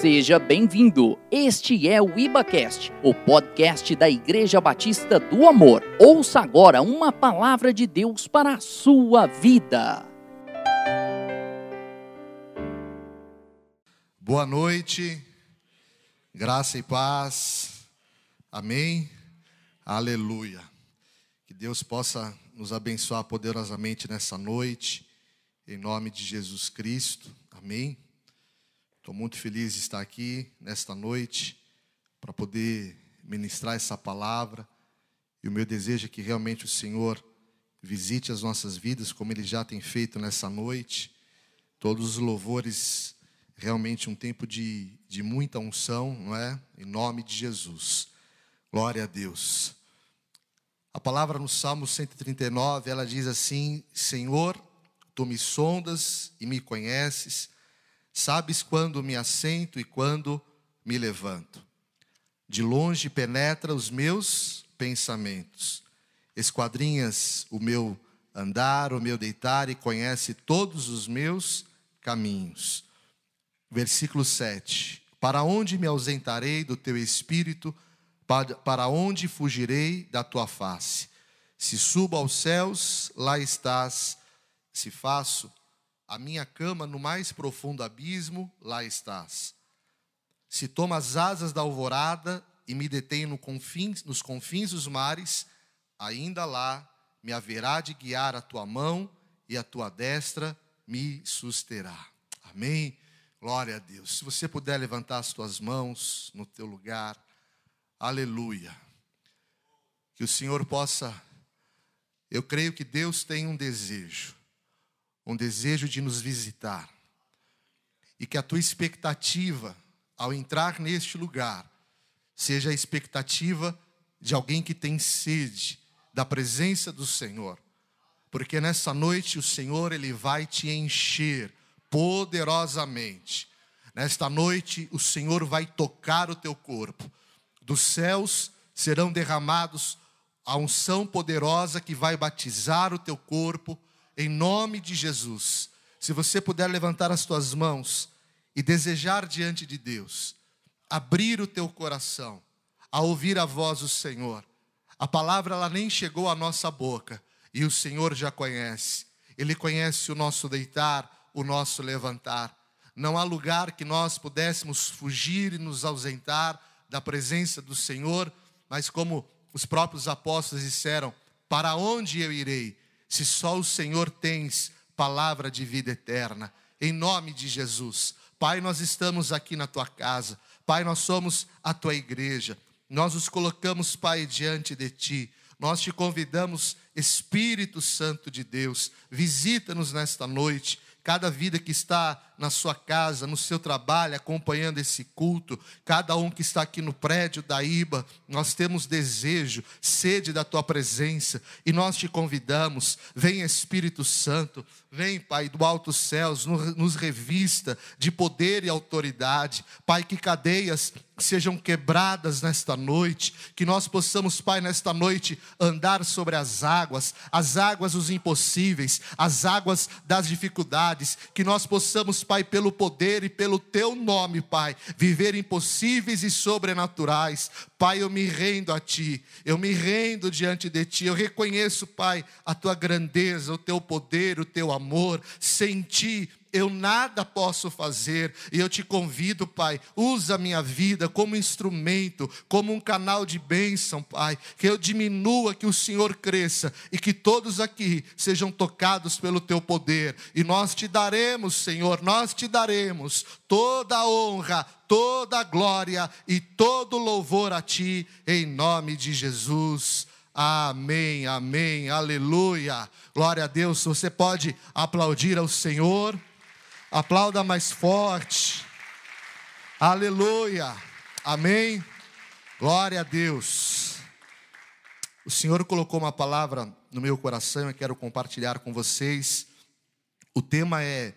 Seja bem-vindo. Este é o IbaCast, o podcast da Igreja Batista do Amor. Ouça agora uma palavra de Deus para a sua vida. Boa noite, graça e paz, amém, aleluia. Que Deus possa nos abençoar poderosamente nessa noite, em nome de Jesus Cristo, amém. Estou muito feliz de estar aqui nesta noite para poder ministrar essa palavra. E o meu desejo é que realmente o Senhor visite as nossas vidas, como Ele já tem feito nessa noite. Todos os louvores, realmente um tempo de, de muita unção, não é? Em nome de Jesus. Glória a Deus. A palavra no Salmo 139, ela diz assim: Senhor, tu me sondas e me conheces Sabes quando me assento e quando me levanto. De longe penetra os meus pensamentos. Esquadrinhas o meu andar, o meu deitar e conhece todos os meus caminhos. Versículo 7. Para onde me ausentarei do teu espírito? Para onde fugirei da tua face? Se subo aos céus, lá estás. Se faço a minha cama no mais profundo abismo, lá estás. Se tomo as asas da alvorada e me detenho no confins, nos confins dos mares, ainda lá me haverá de guiar a tua mão e a tua destra me susterá. Amém? Glória a Deus. Se você puder levantar as tuas mãos no teu lugar, aleluia. Que o Senhor possa, eu creio que Deus tem um desejo um desejo de nos visitar. E que a tua expectativa ao entrar neste lugar seja a expectativa de alguém que tem sede da presença do Senhor. Porque nessa noite o Senhor ele vai te encher poderosamente. Nesta noite o Senhor vai tocar o teu corpo. Dos céus serão derramados a unção poderosa que vai batizar o teu corpo em nome de Jesus. Se você puder levantar as tuas mãos e desejar diante de Deus, abrir o teu coração a ouvir a voz do Senhor. A palavra ela nem chegou à nossa boca e o Senhor já conhece. Ele conhece o nosso deitar, o nosso levantar. Não há lugar que nós pudéssemos fugir e nos ausentar da presença do Senhor, mas como os próprios apóstolos disseram: Para onde eu irei? Se só o Senhor tens palavra de vida eterna, em nome de Jesus. Pai, nós estamos aqui na tua casa, Pai, nós somos a tua igreja, nós nos colocamos, Pai, diante de ti, nós te convidamos, Espírito Santo de Deus, visita-nos nesta noite, cada vida que está na sua casa, no seu trabalho, acompanhando esse culto, cada um que está aqui no prédio da IBA, nós temos desejo, sede da tua presença e nós te convidamos. Vem Espírito Santo, vem Pai do alto céus, nos revista de poder e autoridade. Pai, que cadeias sejam quebradas nesta noite, que nós possamos, Pai, nesta noite andar sobre as águas, as águas dos impossíveis, as águas das dificuldades, que nós possamos, Pai, pelo poder e pelo teu nome, Pai, viver impossíveis e sobrenaturais. Pai, eu me rendo a ti, eu me rendo diante de ti, eu reconheço, Pai, a tua grandeza, o teu poder, o teu amor. Sem ti eu nada posso fazer, e eu te convido, Pai, usa a minha vida como instrumento, como um canal de bênção, Pai, que eu diminua, que o Senhor cresça, e que todos aqui sejam tocados pelo Teu poder, e nós te daremos, Senhor, nós te daremos toda a honra, toda a glória e todo louvor a Ti, em nome de Jesus. Amém, amém, aleluia. Glória a Deus. Você pode aplaudir ao Senhor. Aplauda mais forte. Aleluia. Amém. Glória a Deus. O Senhor colocou uma palavra no meu coração e quero compartilhar com vocês. O tema é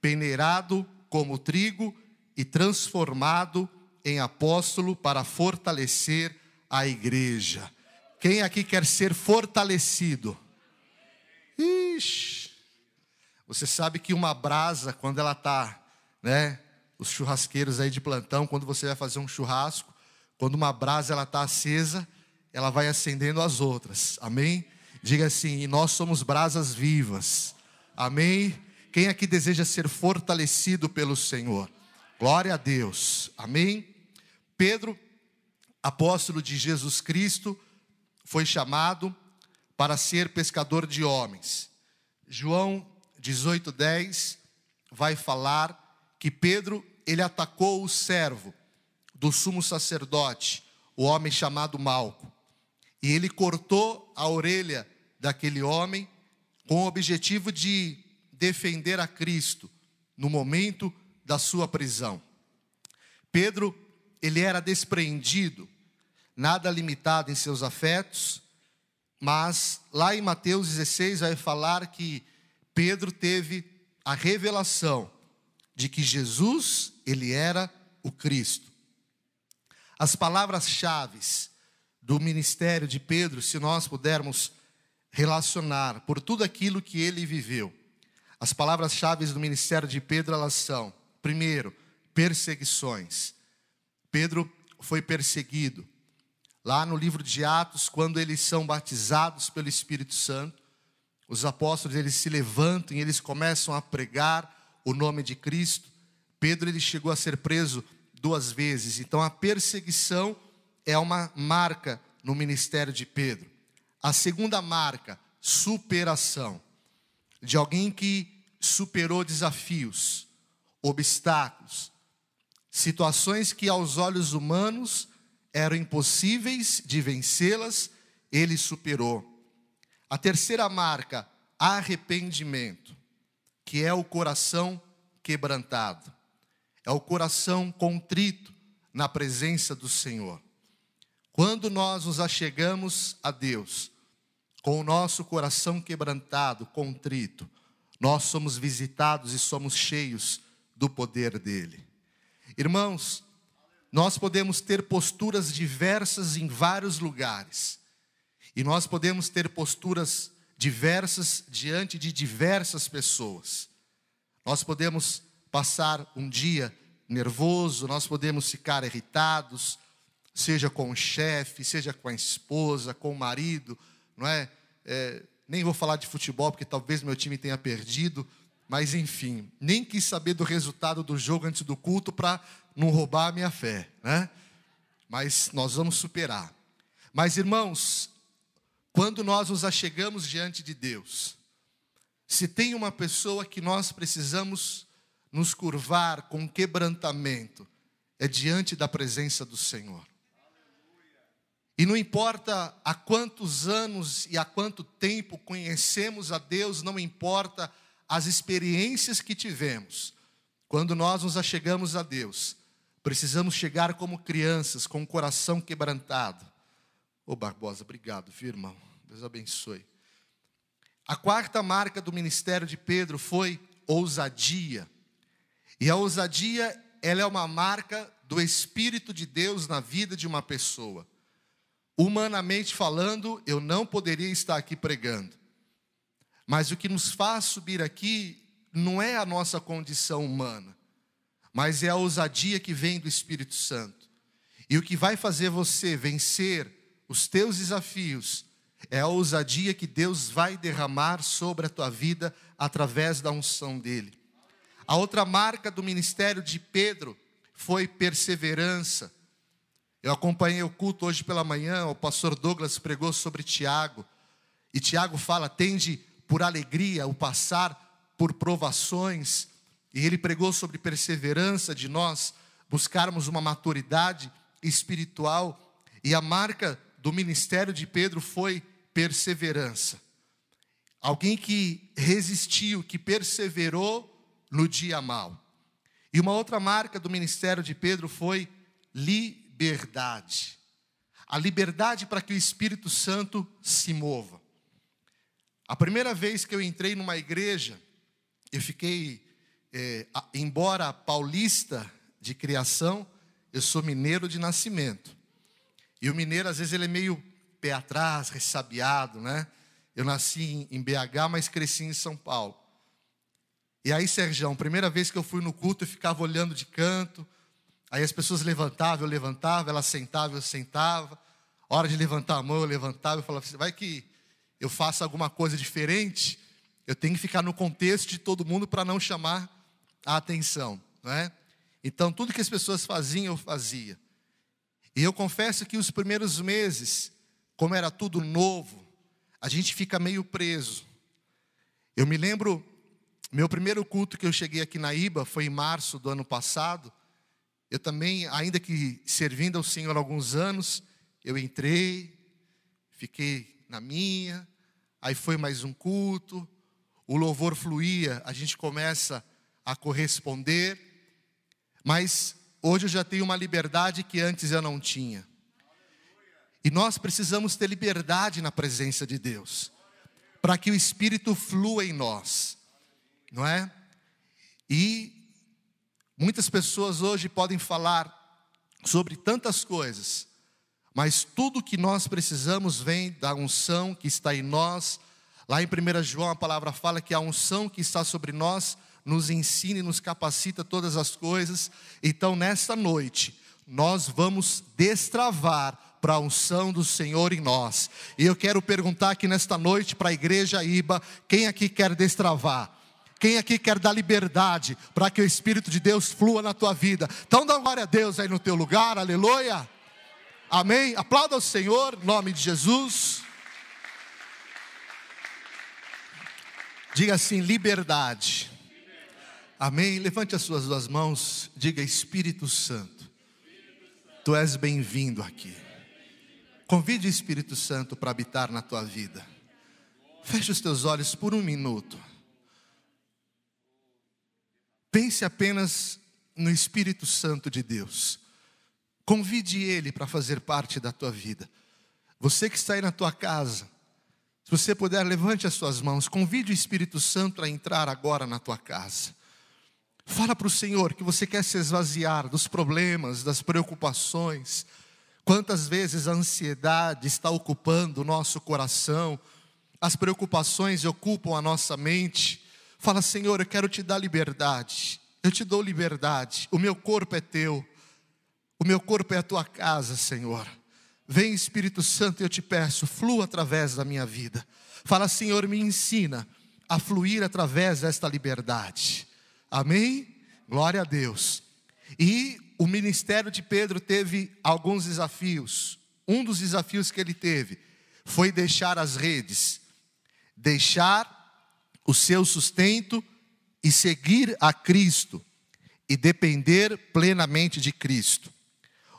peneirado como trigo e transformado em apóstolo para fortalecer a igreja. Quem aqui quer ser fortalecido? Ixi. Você sabe que uma brasa, quando ela está né, Os churrasqueiros aí de plantão, quando você vai fazer um churrasco, quando uma brasa ela está acesa, ela vai acendendo as outras. Amém? Diga assim: e nós somos brasas vivas. Amém? Quem aqui deseja ser fortalecido pelo Senhor? Glória a Deus. Amém? Pedro, apóstolo de Jesus Cristo, foi chamado para ser pescador de homens. João 18:10 vai falar que Pedro, ele atacou o servo do sumo sacerdote, o homem chamado Malco. E ele cortou a orelha daquele homem com o objetivo de defender a Cristo no momento da sua prisão. Pedro, ele era despreendido, nada limitado em seus afetos, mas lá em Mateus 16 vai falar que Pedro teve a revelação de que Jesus, ele era o Cristo. As palavras-chave do ministério de Pedro, se nós pudermos relacionar por tudo aquilo que ele viveu. As palavras-chave do ministério de Pedro elas são: primeiro, perseguições. Pedro foi perseguido. Lá no livro de Atos, quando eles são batizados pelo Espírito Santo, os apóstolos eles se levantam e eles começam a pregar o nome de Cristo. Pedro ele chegou a ser preso duas vezes. Então a perseguição é uma marca no ministério de Pedro. A segunda marca, superação. De alguém que superou desafios, obstáculos, situações que aos olhos humanos eram impossíveis de vencê-las, ele superou. A terceira marca, arrependimento, que é o coração quebrantado, é o coração contrito na presença do Senhor. Quando nós nos achegamos a Deus, com o nosso coração quebrantado, contrito, nós somos visitados e somos cheios do poder dEle. Irmãos, nós podemos ter posturas diversas em vários lugares, e nós podemos ter posturas diversas diante de diversas pessoas. Nós podemos passar um dia nervoso, nós podemos ficar irritados, seja com o chefe, seja com a esposa, com o marido, não é? é? Nem vou falar de futebol porque talvez meu time tenha perdido, mas enfim, nem quis saber do resultado do jogo antes do culto para não roubar a minha fé, né? Mas nós vamos superar. Mas irmãos, quando nós nos achegamos diante de Deus, se tem uma pessoa que nós precisamos nos curvar com quebrantamento, é diante da presença do Senhor. E não importa há quantos anos e há quanto tempo conhecemos a Deus, não importa as experiências que tivemos, quando nós nos achegamos a Deus, precisamos chegar como crianças, com o coração quebrantado. Ô Barbosa, obrigado, viu, irmão? Deus abençoe. A quarta marca do ministério de Pedro foi ousadia. E a ousadia, ela é uma marca do Espírito de Deus na vida de uma pessoa. Humanamente falando, eu não poderia estar aqui pregando. Mas o que nos faz subir aqui não é a nossa condição humana, mas é a ousadia que vem do Espírito Santo. E o que vai fazer você vencer os teus desafios é a ousadia que Deus vai derramar sobre a tua vida através da unção dele. A outra marca do ministério de Pedro foi perseverança. Eu acompanhei o culto hoje pela manhã, o pastor Douglas pregou sobre Tiago. E Tiago fala: tende por alegria o passar por provações. E ele pregou sobre perseverança de nós buscarmos uma maturidade espiritual. E a marca do ministério de Pedro foi perseverança. Alguém que resistiu, que perseverou no dia mal. E uma outra marca do ministério de Pedro foi liberdade. A liberdade para que o Espírito Santo se mova. A primeira vez que eu entrei numa igreja, eu fiquei, é, embora paulista de criação, eu sou mineiro de nascimento. E o mineiro, às vezes, ele é meio pé atrás, ressabiado, né? Eu nasci em BH, mas cresci em São Paulo. E aí, Sergião, primeira vez que eu fui no culto, eu ficava olhando de canto. Aí as pessoas levantavam, eu levantava, ela sentava, eu sentava. Hora de levantar a mão, eu levantava e falava assim: vai que eu faça alguma coisa diferente, eu tenho que ficar no contexto de todo mundo para não chamar a atenção, não é? Então, tudo que as pessoas faziam, eu fazia. E eu confesso que os primeiros meses, como era tudo novo, a gente fica meio preso. Eu me lembro, meu primeiro culto que eu cheguei aqui na IBA foi em março do ano passado. Eu também, ainda que servindo ao Senhor há alguns anos, eu entrei, fiquei na minha, aí foi mais um culto, o louvor fluía, a gente começa a corresponder, mas hoje eu já tenho uma liberdade que antes eu não tinha. E nós precisamos ter liberdade na presença de Deus, para que o Espírito flua em nós, não é? E muitas pessoas hoje podem falar sobre tantas coisas, mas tudo que nós precisamos vem da unção que está em nós. Lá em 1 João a palavra fala que a unção que está sobre nós nos ensina e nos capacita todas as coisas. Então, nesta noite, nós vamos destravar para a unção do Senhor em nós. E eu quero perguntar aqui nesta noite para a igreja Iba, quem aqui quer destravar? Quem aqui quer dar liberdade para que o Espírito de Deus flua na tua vida? Então dá glória a Deus aí no teu lugar, aleluia. Amém? Aplauda ao Senhor, em nome de Jesus. Diga assim: liberdade. Amém? Levante as suas duas mãos, diga Espírito Santo, tu és bem-vindo aqui. Convide o Espírito Santo para habitar na tua vida. Feche os teus olhos por um minuto. Pense apenas no Espírito Santo de Deus. Convide Ele para fazer parte da tua vida. Você que está aí na tua casa, se você puder, levante as suas mãos. Convide o Espírito Santo a entrar agora na tua casa. Fala para o Senhor que você quer se esvaziar dos problemas, das preocupações Quantas vezes a ansiedade está ocupando o nosso coração, as preocupações ocupam a nossa mente. Fala, Senhor, eu quero te dar liberdade. Eu te dou liberdade. O meu corpo é teu. O meu corpo é a tua casa, Senhor. Vem, Espírito Santo, eu te peço, flua através da minha vida. Fala, Senhor, me ensina a fluir através desta liberdade. Amém? Glória a Deus. E o ministério de Pedro teve alguns desafios. Um dos desafios que ele teve foi deixar as redes, deixar o seu sustento e seguir a Cristo e depender plenamente de Cristo.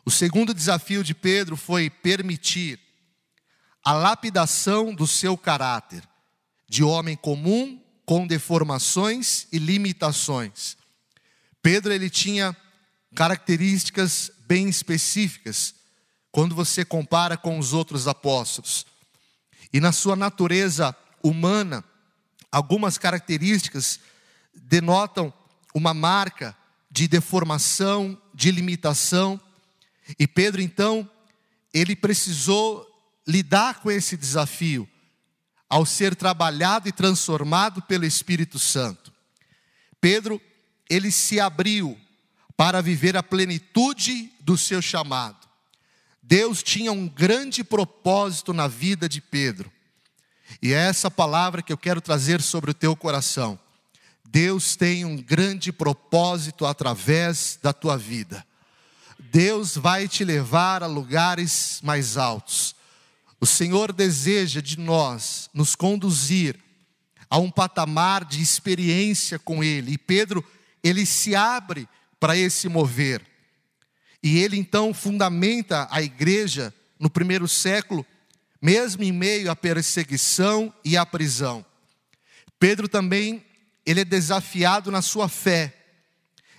O segundo desafio de Pedro foi permitir a lapidação do seu caráter, de homem comum, com deformações e limitações. Pedro ele tinha características bem específicas quando você compara com os outros apóstolos. E na sua natureza humana, algumas características denotam uma marca de deformação, de limitação. E Pedro, então, ele precisou lidar com esse desafio ao ser trabalhado e transformado pelo Espírito Santo. Pedro, ele se abriu para viver a plenitude do seu chamado. Deus tinha um grande propósito na vida de Pedro. E é essa palavra que eu quero trazer sobre o teu coração. Deus tem um grande propósito através da tua vida. Deus vai te levar a lugares mais altos. O Senhor deseja de nós nos conduzir a um patamar de experiência com Ele. E Pedro, ele se abre para esse mover. E ele então fundamenta a igreja no primeiro século, mesmo em meio à perseguição e à prisão. Pedro também, ele é desafiado na sua fé,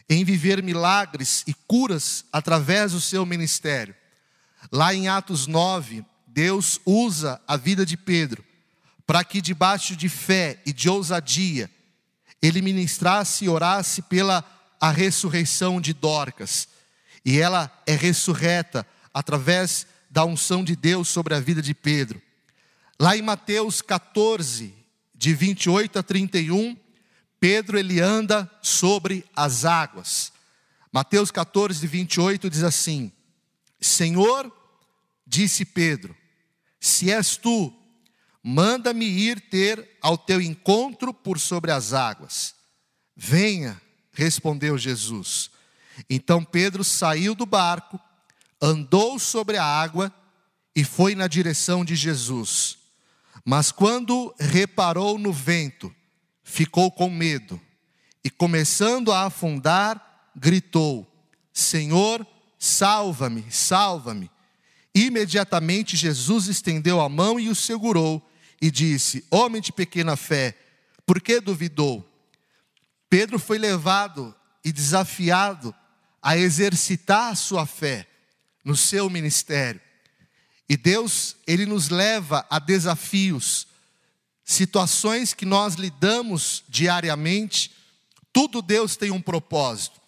em viver milagres e curas através do seu ministério. Lá em Atos 9, Deus usa a vida de Pedro para que, debaixo de fé e de ousadia, ele ministrasse e orasse pela a ressurreição de Dorcas. E ela é ressurreta através da unção de Deus sobre a vida de Pedro. Lá em Mateus 14, de 28 a 31, Pedro ele anda sobre as águas. Mateus 14, 28 diz assim: Senhor, disse Pedro, se és tu, manda-me ir ter ao teu encontro por sobre as águas. Venha, respondeu Jesus. Então Pedro saiu do barco, andou sobre a água e foi na direção de Jesus. Mas quando reparou no vento, ficou com medo e, começando a afundar, gritou: Senhor, salva-me, salva-me. Imediatamente Jesus estendeu a mão e o segurou e disse: Homem de pequena fé, por que duvidou? Pedro foi levado e desafiado a exercitar a sua fé no seu ministério. E Deus, ele nos leva a desafios, situações que nós lidamos diariamente, tudo Deus tem um propósito.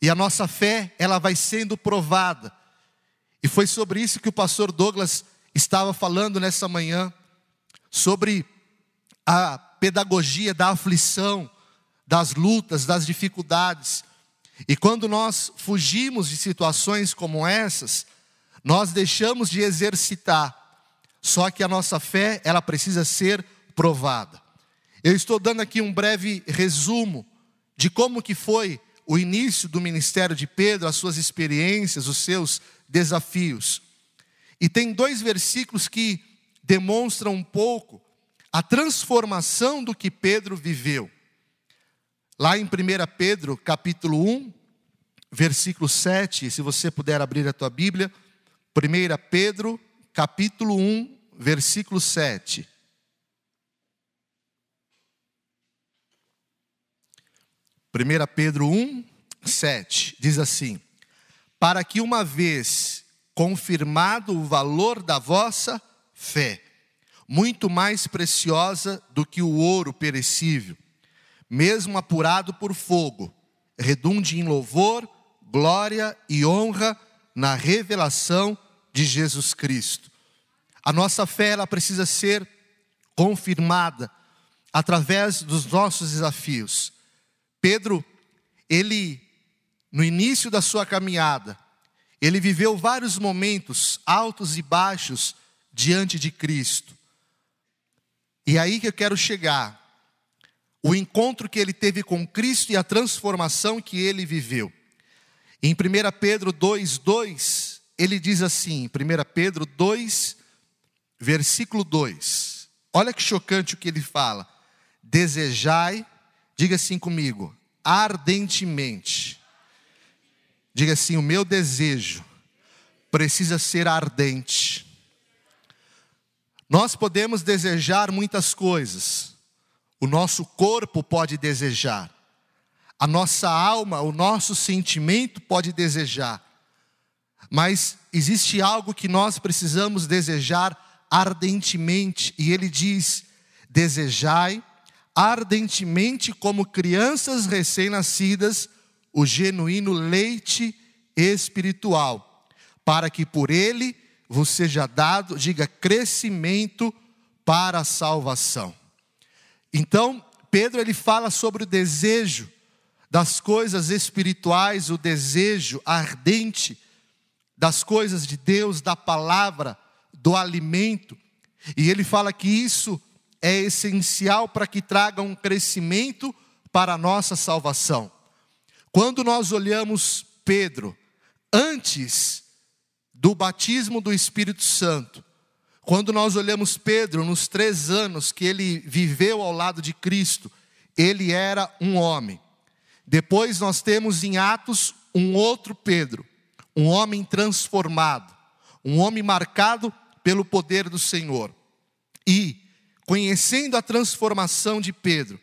E a nossa fé, ela vai sendo provada. E foi sobre isso que o pastor Douglas estava falando nessa manhã, sobre a pedagogia da aflição, das lutas, das dificuldades. E quando nós fugimos de situações como essas, nós deixamos de exercitar. Só que a nossa fé, ela precisa ser provada. Eu estou dando aqui um breve resumo de como que foi o início do ministério de Pedro, as suas experiências, os seus desafios. E tem dois versículos que demonstram um pouco a transformação do que Pedro viveu. Lá em 1 Pedro, capítulo 1, versículo 7, se você puder abrir a tua Bíblia, 1 Pedro, capítulo 1, versículo 7. Primeira Pedro 1, 7, diz assim: Para que uma vez confirmado o valor da vossa fé, muito mais preciosa do que o ouro perecível, mesmo apurado por fogo, redunde em louvor, glória e honra na revelação de Jesus Cristo. A nossa fé ela precisa ser confirmada através dos nossos desafios. Pedro, ele no início da sua caminhada, ele viveu vários momentos altos e baixos diante de Cristo. E aí que eu quero chegar o encontro que ele teve com Cristo e a transformação que ele viveu. Em 1 Pedro 2:2, ele diz assim, 1 Pedro 2, versículo 2. Olha que chocante o que ele fala. Desejai, diga assim comigo, ardentemente. Diga assim: o meu desejo precisa ser ardente. Nós podemos desejar muitas coisas, o nosso corpo pode desejar, a nossa alma, o nosso sentimento pode desejar, mas existe algo que nós precisamos desejar ardentemente, e ele diz: desejai ardentemente, como crianças recém-nascidas, o genuíno leite espiritual, para que por ele vos seja dado, diga, crescimento para a salvação. Então, Pedro ele fala sobre o desejo das coisas espirituais, o desejo ardente das coisas de Deus, da palavra, do alimento. E ele fala que isso é essencial para que traga um crescimento para a nossa salvação. Quando nós olhamos Pedro, antes do batismo do Espírito Santo, quando nós olhamos Pedro nos três anos que ele viveu ao lado de Cristo, ele era um homem. Depois nós temos em Atos um outro Pedro, um homem transformado, um homem marcado pelo poder do Senhor. E, conhecendo a transformação de Pedro,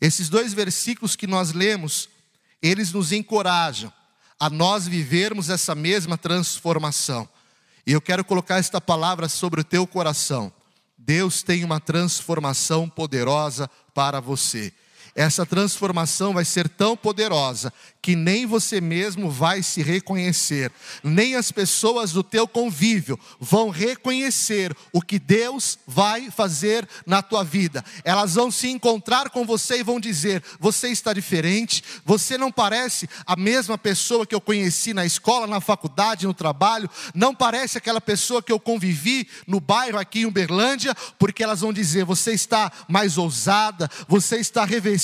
esses dois versículos que nós lemos, eles nos encorajam a nós vivermos essa mesma transformação. E eu quero colocar esta palavra sobre o teu coração. Deus tem uma transformação poderosa para você. Essa transformação vai ser tão poderosa que nem você mesmo vai se reconhecer, nem as pessoas do teu convívio vão reconhecer o que Deus vai fazer na tua vida. Elas vão se encontrar com você e vão dizer: "Você está diferente, você não parece a mesma pessoa que eu conheci na escola, na faculdade, no trabalho, não parece aquela pessoa que eu convivi no bairro aqui em Uberlândia", porque elas vão dizer: "Você está mais ousada, você está revestida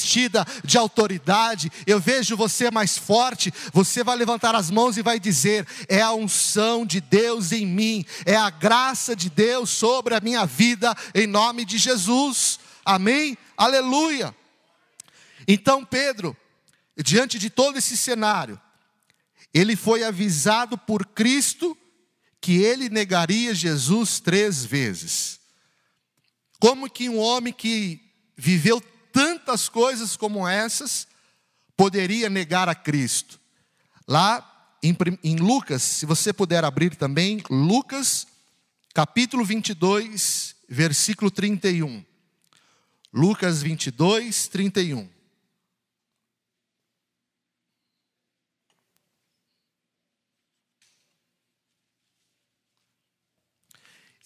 de autoridade, eu vejo você mais forte, você vai levantar as mãos e vai dizer: É a unção de Deus em mim, é a graça de Deus sobre a minha vida, em nome de Jesus. Amém? Aleluia. Então, Pedro, diante de todo esse cenário, ele foi avisado por Cristo que ele negaria Jesus três vezes. Como que um homem que viveu tantas coisas como essas, poderia negar a Cristo. Lá em, Lucas, se você puder abrir também, Lucas, capítulo 22, versículo 31. Lucas 22, 31.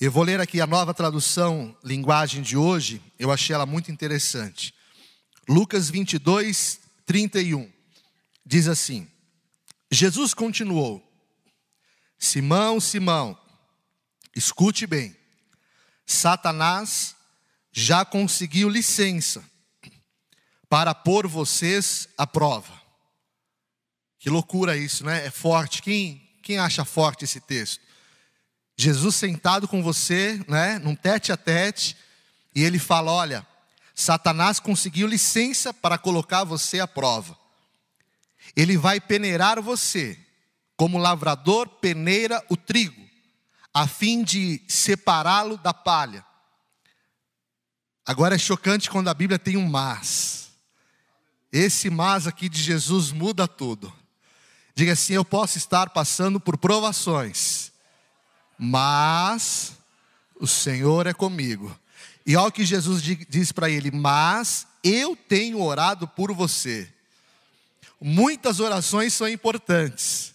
Eu vou ler aqui a nova tradução, linguagem de hoje, eu achei ela muito interessante. Lucas 22, 31. Diz assim: Jesus continuou: Simão, Simão, escute bem. Satanás já conseguiu licença para pôr vocês à prova. Que loucura isso, né? É forte. Quem, quem acha forte esse texto? Jesus sentado com você, né, num tete a tete, e ele fala: Olha, Satanás conseguiu licença para colocar você à prova. Ele vai peneirar você, como lavrador peneira o trigo, a fim de separá-lo da palha. Agora é chocante quando a Bíblia tem um mas. Esse mas aqui de Jesus muda tudo. Diga assim: eu posso estar passando por provações, mas o Senhor é comigo. E olha o que Jesus diz para ele: Mas eu tenho orado por você. Muitas orações são importantes.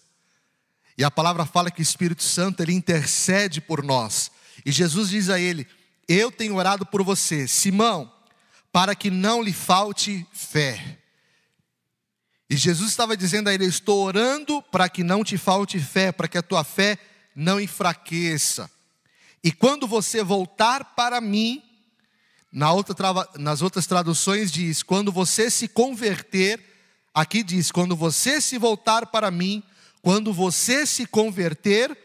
E a palavra fala que o Espírito Santo ele intercede por nós. E Jesus diz a ele: Eu tenho orado por você, Simão, para que não lhe falte fé. E Jesus estava dizendo a ele: Estou orando para que não te falte fé, para que a tua fé não enfraqueça. E quando você voltar para mim, na outra, nas outras traduções diz: quando você se converter, aqui diz: quando você se voltar para mim, quando você se converter,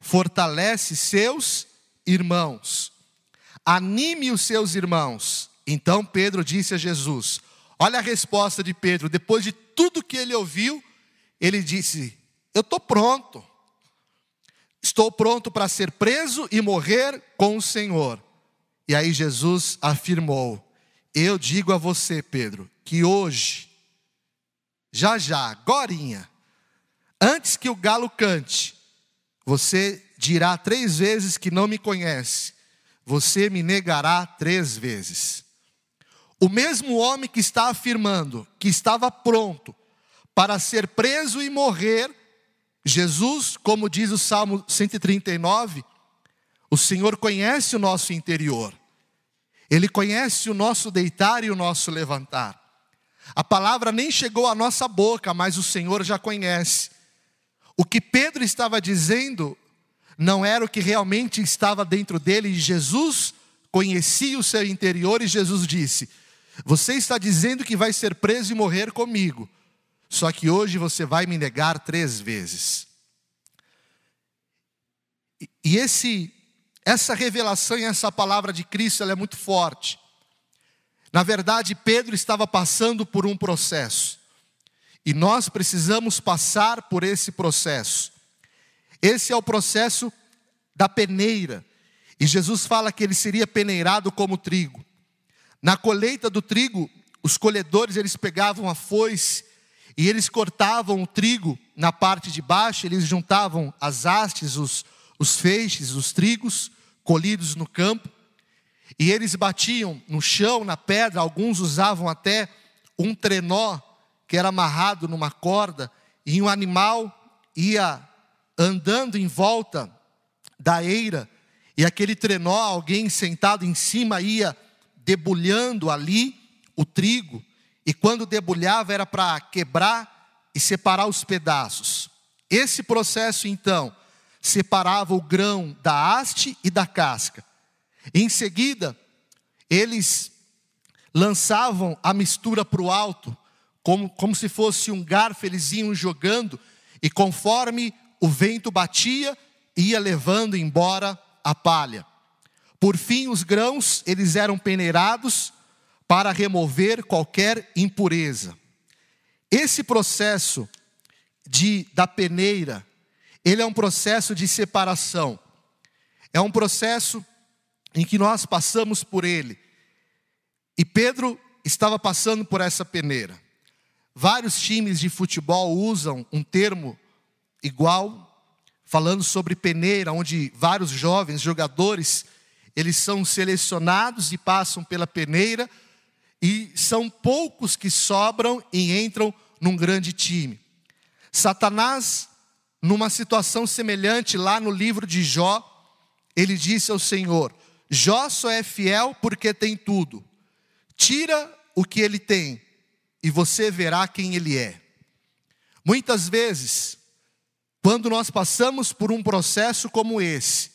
fortalece seus irmãos, anime os seus irmãos. Então Pedro disse a Jesus: Olha a resposta de Pedro, depois de tudo que ele ouviu, ele disse: Eu estou pronto, estou pronto para ser preso e morrer com o Senhor. E aí Jesus afirmou: Eu digo a você, Pedro, que hoje, já já, agorinha, antes que o galo cante, você dirá três vezes que não me conhece, você me negará três vezes. O mesmo homem que está afirmando que estava pronto para ser preso e morrer, Jesus, como diz o Salmo 139, o Senhor conhece o nosso interior. Ele conhece o nosso deitar e o nosso levantar. A palavra nem chegou à nossa boca, mas o Senhor já conhece. O que Pedro estava dizendo não era o que realmente estava dentro dele, e Jesus conhecia o seu interior, e Jesus disse: Você está dizendo que vai ser preso e morrer comigo, só que hoje você vai me negar três vezes. E esse essa revelação e essa palavra de Cristo ela é muito forte. Na verdade, Pedro estava passando por um processo. E nós precisamos passar por esse processo. Esse é o processo da peneira. E Jesus fala que ele seria peneirado como trigo. Na colheita do trigo, os colhedores eles pegavam a foice e eles cortavam o trigo na parte de baixo, eles juntavam as hastes, os, os feixes, os trigos colhidos no campo, e eles batiam no chão, na pedra, alguns usavam até um trenó que era amarrado numa corda e um animal ia andando em volta da eira e aquele trenó, alguém sentado em cima ia debulhando ali o trigo e quando debulhava era para quebrar e separar os pedaços. Esse processo então separava o grão da haste e da casca. Em seguida, eles lançavam a mistura para o alto, como, como se fosse um garfo, eles iam jogando, e conforme o vento batia, ia levando embora a palha. Por fim, os grãos, eles eram peneirados para remover qualquer impureza. Esse processo de da peneira, ele é um processo de separação. É um processo em que nós passamos por ele. E Pedro estava passando por essa peneira. Vários times de futebol usam um termo igual, falando sobre peneira, onde vários jovens jogadores, eles são selecionados e passam pela peneira, e são poucos que sobram e entram num grande time. Satanás, numa situação semelhante lá no livro de Jó, ele disse ao Senhor: Jó só é fiel porque tem tudo. Tira o que ele tem e você verá quem ele é. Muitas vezes, quando nós passamos por um processo como esse,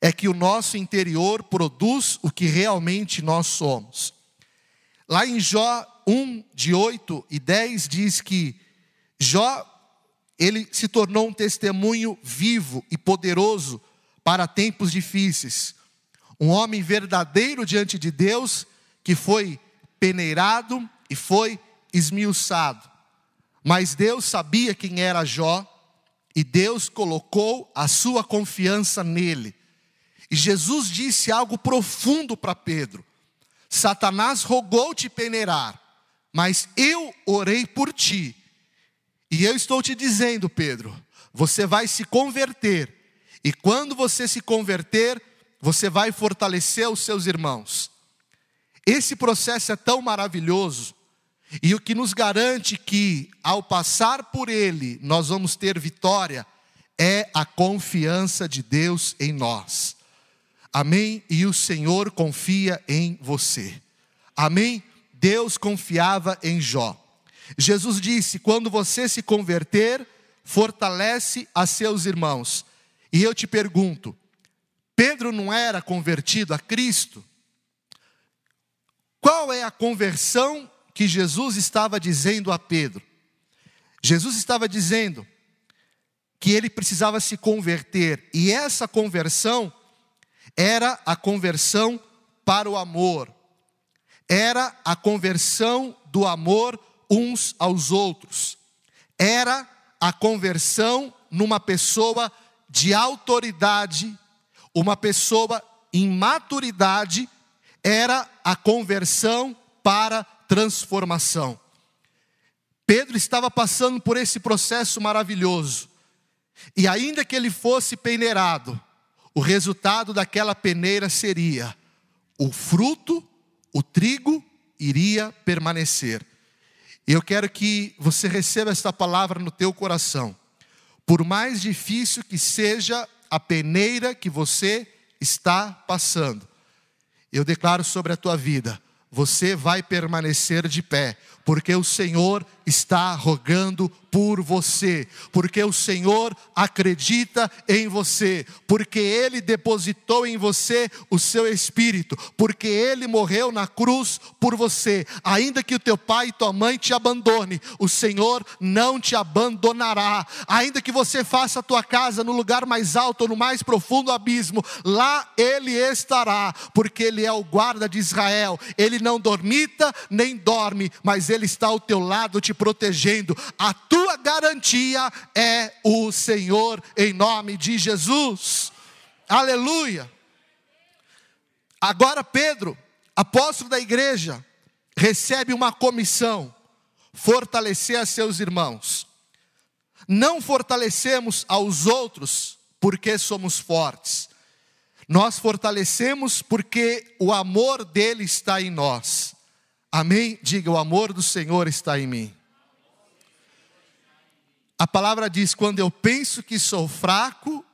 é que o nosso interior produz o que realmente nós somos. Lá em Jó 1, de 8 e 10, diz que Jó, ele se tornou um testemunho vivo e poderoso para tempos difíceis um homem verdadeiro diante de Deus, que foi peneirado e foi esmiuçado. Mas Deus sabia quem era Jó, e Deus colocou a sua confiança nele. E Jesus disse algo profundo para Pedro: Satanás rogou te peneirar, mas eu orei por ti. E eu estou te dizendo, Pedro, você vai se converter. E quando você se converter, você vai fortalecer os seus irmãos. Esse processo é tão maravilhoso, e o que nos garante que, ao passar por ele, nós vamos ter vitória, é a confiança de Deus em nós. Amém? E o Senhor confia em você. Amém? Deus confiava em Jó. Jesus disse: quando você se converter, fortalece a seus irmãos. E eu te pergunto: Pedro não era convertido a Cristo? Qual é a conversão que Jesus estava dizendo a Pedro? Jesus estava dizendo que ele precisava se converter, e essa conversão era a conversão para o amor, era a conversão do amor uns aos outros, era a conversão numa pessoa de autoridade uma pessoa em maturidade era a conversão para transformação. Pedro estava passando por esse processo maravilhoso. E ainda que ele fosse peneirado, o resultado daquela peneira seria o fruto, o trigo iria permanecer. E eu quero que você receba esta palavra no teu coração. Por mais difícil que seja a peneira que você está passando. Eu declaro sobre a tua vida, você vai permanecer de pé, porque o Senhor está rogando por você, porque o Senhor acredita em você, porque Ele depositou em você o seu espírito, porque Ele morreu na cruz por você. Ainda que o teu pai e tua mãe te abandone, o Senhor não te abandonará. Ainda que você faça a tua casa no lugar mais alto, no mais profundo abismo, lá Ele estará, porque Ele é o guarda de Israel. Ele não dormita nem dorme, mas Ele está ao teu lado te protegendo. A tua garantia é o Senhor, em nome de Jesus. Aleluia. Agora, Pedro, apóstolo da igreja, recebe uma comissão: fortalecer a seus irmãos. Não fortalecemos aos outros porque somos fortes, nós fortalecemos porque o amor dele está em nós. Amém? Diga: o amor do Senhor está em mim. A palavra diz: quando eu penso que sou fraco,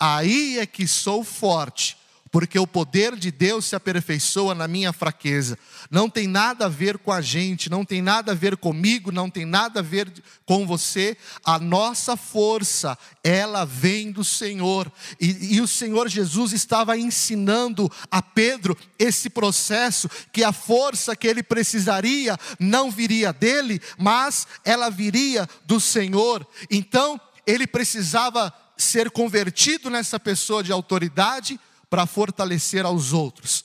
aí é que sou forte porque o poder de Deus se aperfeiçoa na minha fraqueza. Não tem nada a ver com a gente, não tem nada a ver comigo, não tem nada a ver com você. A nossa força, ela vem do Senhor. E, e o Senhor Jesus estava ensinando a Pedro esse processo, que a força que ele precisaria não viria dele, mas ela viria do Senhor. Então, ele precisava ser convertido nessa pessoa de autoridade para fortalecer aos outros.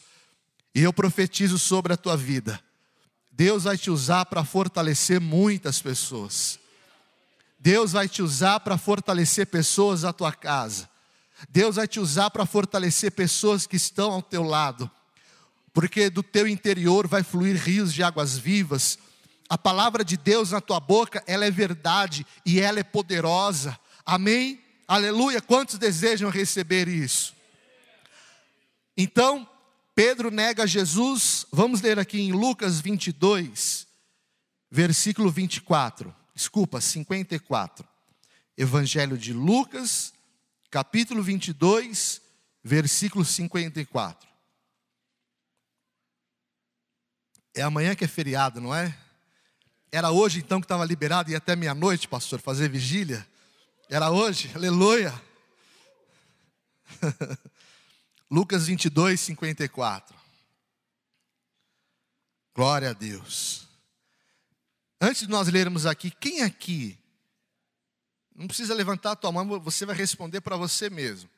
E eu profetizo sobre a tua vida. Deus vai te usar para fortalecer muitas pessoas. Deus vai te usar para fortalecer pessoas à tua casa. Deus vai te usar para fortalecer pessoas que estão ao teu lado. Porque do teu interior vai fluir rios de águas vivas. A palavra de Deus na tua boca, ela é verdade e ela é poderosa. Amém? Aleluia. Quantos desejam receber isso? Então, Pedro nega Jesus, vamos ler aqui em Lucas 22, versículo 24, desculpa, 54. Evangelho de Lucas, capítulo 22, versículo 54. É amanhã que é feriado, não é? Era hoje então que estava liberado e até meia-noite, pastor, fazer vigília? Era hoje? Aleluia! Lucas 22, 54. Glória a Deus. Antes de nós lermos aqui, quem aqui, não precisa levantar a tua mão, você vai responder para você mesmo.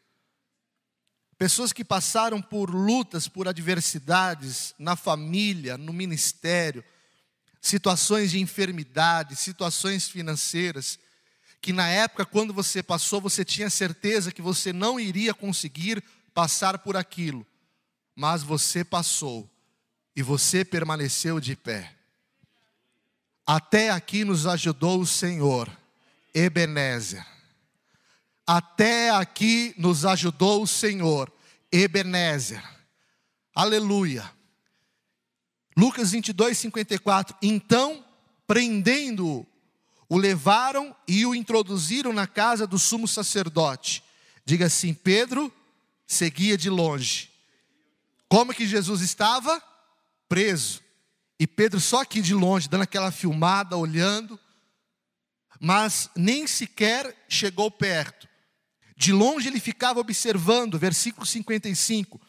Pessoas que passaram por lutas, por adversidades na família, no ministério, situações de enfermidade, situações financeiras, que na época, quando você passou, você tinha certeza que você não iria conseguir passar por aquilo, mas você passou e você permaneceu de pé. Até aqui nos ajudou o Senhor, Ebenezer. Até aqui nos ajudou o Senhor, Ebenezer. Aleluia. Lucas 22, 54. Então, prendendo-o, o levaram e o introduziram na casa do sumo sacerdote. Diga assim: Pedro seguia de longe. Como que Jesus estava? Preso. E Pedro só aqui de longe, dando aquela filmada, olhando, mas nem sequer chegou perto. De longe ele ficava observando, versículo 55.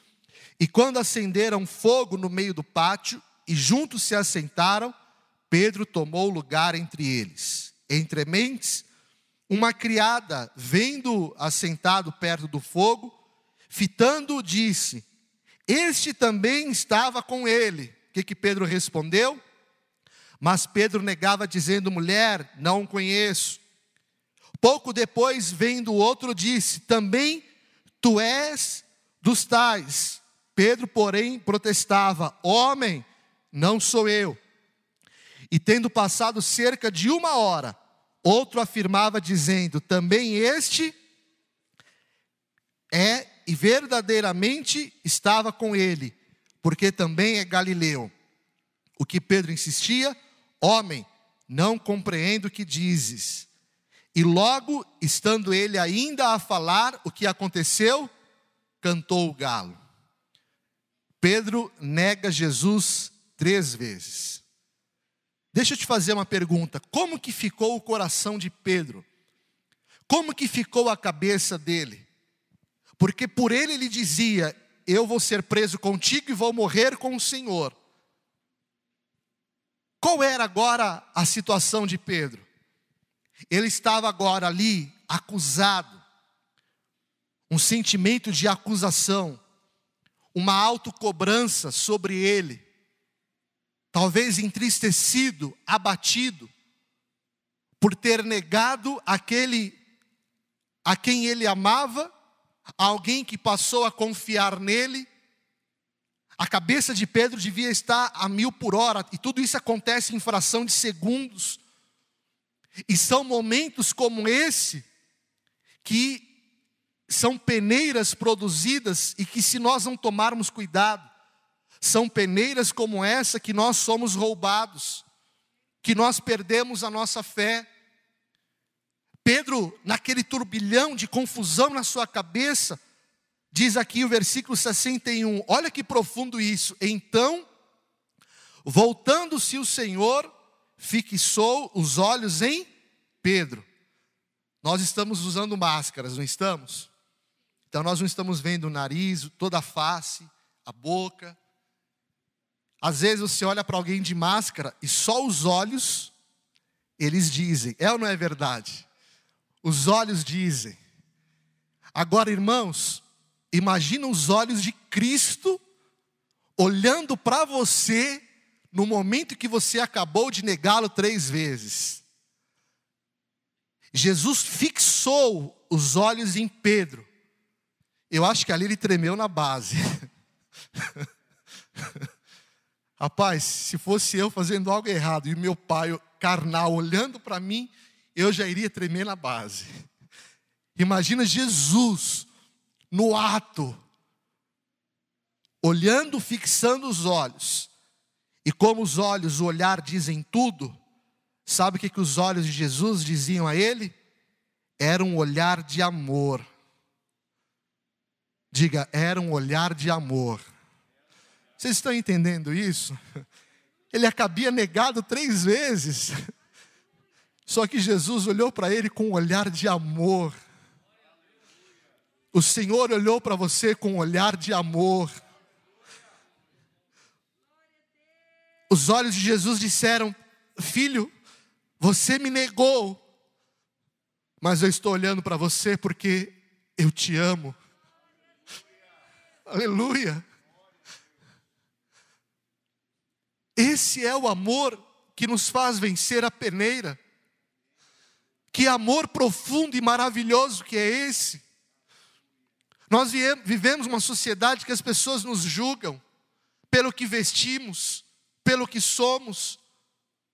E quando acenderam fogo no meio do pátio e juntos se assentaram, Pedro tomou lugar entre eles. Entre mentes, uma criada, vendo assentado perto do fogo, Fitando, disse: Este também estava com ele. O que, que Pedro respondeu? Mas Pedro negava, dizendo: Mulher, não conheço. Pouco depois, vendo o outro, disse: Também tu és dos tais. Pedro, porém, protestava: Homem, não sou eu. E tendo passado cerca de uma hora, outro afirmava, dizendo: Também este é e verdadeiramente estava com ele, porque também é galileu. O que Pedro insistia: Homem, não compreendo o que dizes. E logo, estando ele ainda a falar o que aconteceu, cantou o galo. Pedro nega Jesus três vezes. Deixa eu te fazer uma pergunta: como que ficou o coração de Pedro? Como que ficou a cabeça dele? Porque por ele ele dizia: Eu vou ser preso contigo e vou morrer com o Senhor. Qual era agora a situação de Pedro? Ele estava agora ali acusado, um sentimento de acusação, uma autocobrança sobre ele, talvez entristecido, abatido, por ter negado aquele a quem ele amava alguém que passou a confiar nele. A cabeça de Pedro devia estar a mil por hora, e tudo isso acontece em fração de segundos. E são momentos como esse que são peneiras produzidas e que, se nós não tomarmos cuidado, são peneiras como essa que nós somos roubados, que nós perdemos a nossa fé. Pedro, naquele turbilhão de confusão na sua cabeça, diz aqui o versículo 61, olha que profundo isso. Então, voltando-se o Senhor, fixou os olhos em Pedro. Nós estamos usando máscaras, não estamos? Então nós não estamos vendo o nariz, toda a face, a boca. Às vezes você olha para alguém de máscara e só os olhos eles dizem. É ou não é verdade? Os olhos dizem. Agora, irmãos, imagina os olhos de Cristo olhando para você no momento que você acabou de negá-lo três vezes. Jesus fixou os olhos em Pedro. Eu acho que ali ele tremeu na base. Rapaz, se fosse eu fazendo algo errado e meu pai carnal olhando para mim, eu já iria tremer na base. Imagina Jesus no ato, olhando, fixando os olhos. E como os olhos, o olhar dizem tudo, sabe o que, que os olhos de Jesus diziam a ele? Era um olhar de amor. Diga, era um olhar de amor. Vocês estão entendendo isso? Ele acabia negado três vezes. Só que Jesus olhou para ele com um olhar de amor. O Senhor olhou para você com um olhar de amor. Os olhos de Jesus disseram: Filho, você me negou, mas eu estou olhando para você porque eu te amo. Aleluia. Esse é o amor que nos faz vencer a peneira. Que amor profundo e maravilhoso que é esse. Nós vivemos uma sociedade que as pessoas nos julgam pelo que vestimos, pelo que somos,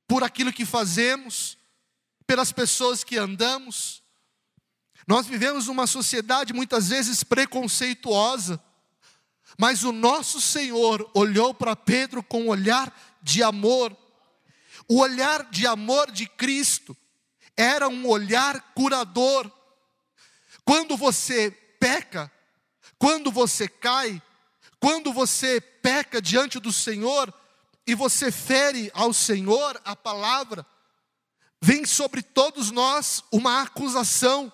por aquilo que fazemos, pelas pessoas que andamos. Nós vivemos uma sociedade muitas vezes preconceituosa, mas o nosso Senhor olhou para Pedro com um olhar de amor. O olhar de amor de Cristo era um olhar curador. Quando você peca, quando você cai, quando você peca diante do Senhor e você fere ao Senhor a palavra, vem sobre todos nós uma acusação,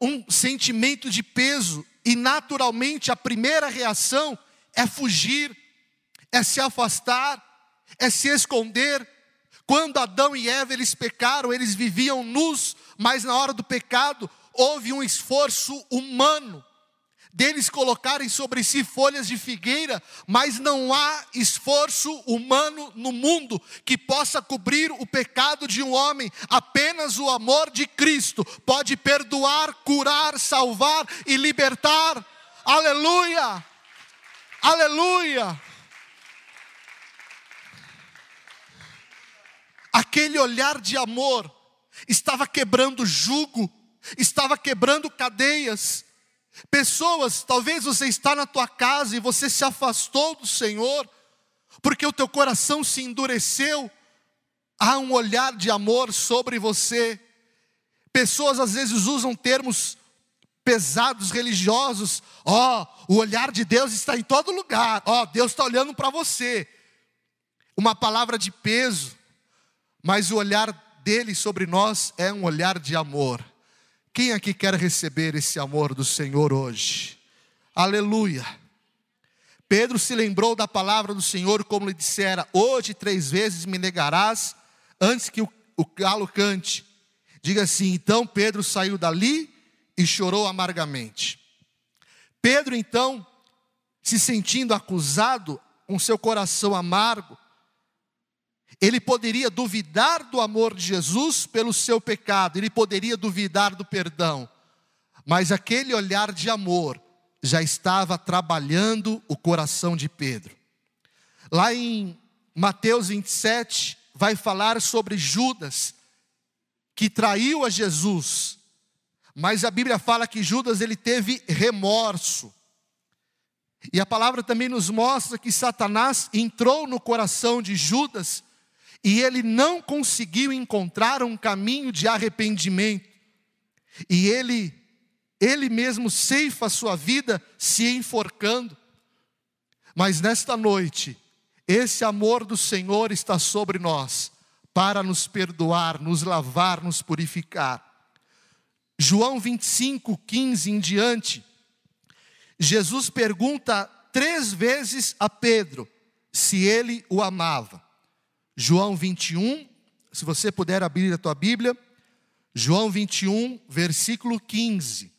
um sentimento de peso, e naturalmente a primeira reação é fugir, é se afastar, é se esconder. Quando Adão e Eva eles pecaram, eles viviam nus, mas na hora do pecado houve um esforço humano deles colocarem sobre si folhas de figueira, mas não há esforço humano no mundo que possa cobrir o pecado de um homem. Apenas o amor de Cristo pode perdoar, curar, salvar e libertar. Aleluia! Aleluia! Aquele olhar de amor estava quebrando jugo, estava quebrando cadeias, Pessoas, talvez você está na tua casa e você se afastou do Senhor, porque o teu coração se endureceu, há um olhar de amor sobre você. Pessoas às vezes usam termos pesados religiosos, ó, oh, o olhar de Deus está em todo lugar, ó, oh, Deus está olhando para você. Uma palavra de peso, mas o olhar dele sobre nós é um olhar de amor. Quem aqui quer receber esse amor do Senhor hoje? Aleluia. Pedro se lembrou da palavra do Senhor, como lhe dissera: Hoje três vezes me negarás, antes que o, o galo cante. Diga assim: então Pedro saiu dali e chorou amargamente. Pedro, então, se sentindo acusado, com seu coração amargo, ele poderia duvidar do amor de Jesus pelo seu pecado, ele poderia duvidar do perdão, mas aquele olhar de amor já estava trabalhando o coração de Pedro. Lá em Mateus 27, vai falar sobre Judas, que traiu a Jesus, mas a Bíblia fala que Judas ele teve remorso. E a palavra também nos mostra que Satanás entrou no coração de Judas e ele não conseguiu encontrar um caminho de arrependimento. E ele ele mesmo ceifa a sua vida se enforcando. Mas nesta noite, esse amor do Senhor está sobre nós para nos perdoar, nos lavar, nos purificar. João 25, 15 em diante, Jesus pergunta três vezes a Pedro se ele o amava. João 21, se você puder abrir a tua Bíblia, João 21, versículo 15.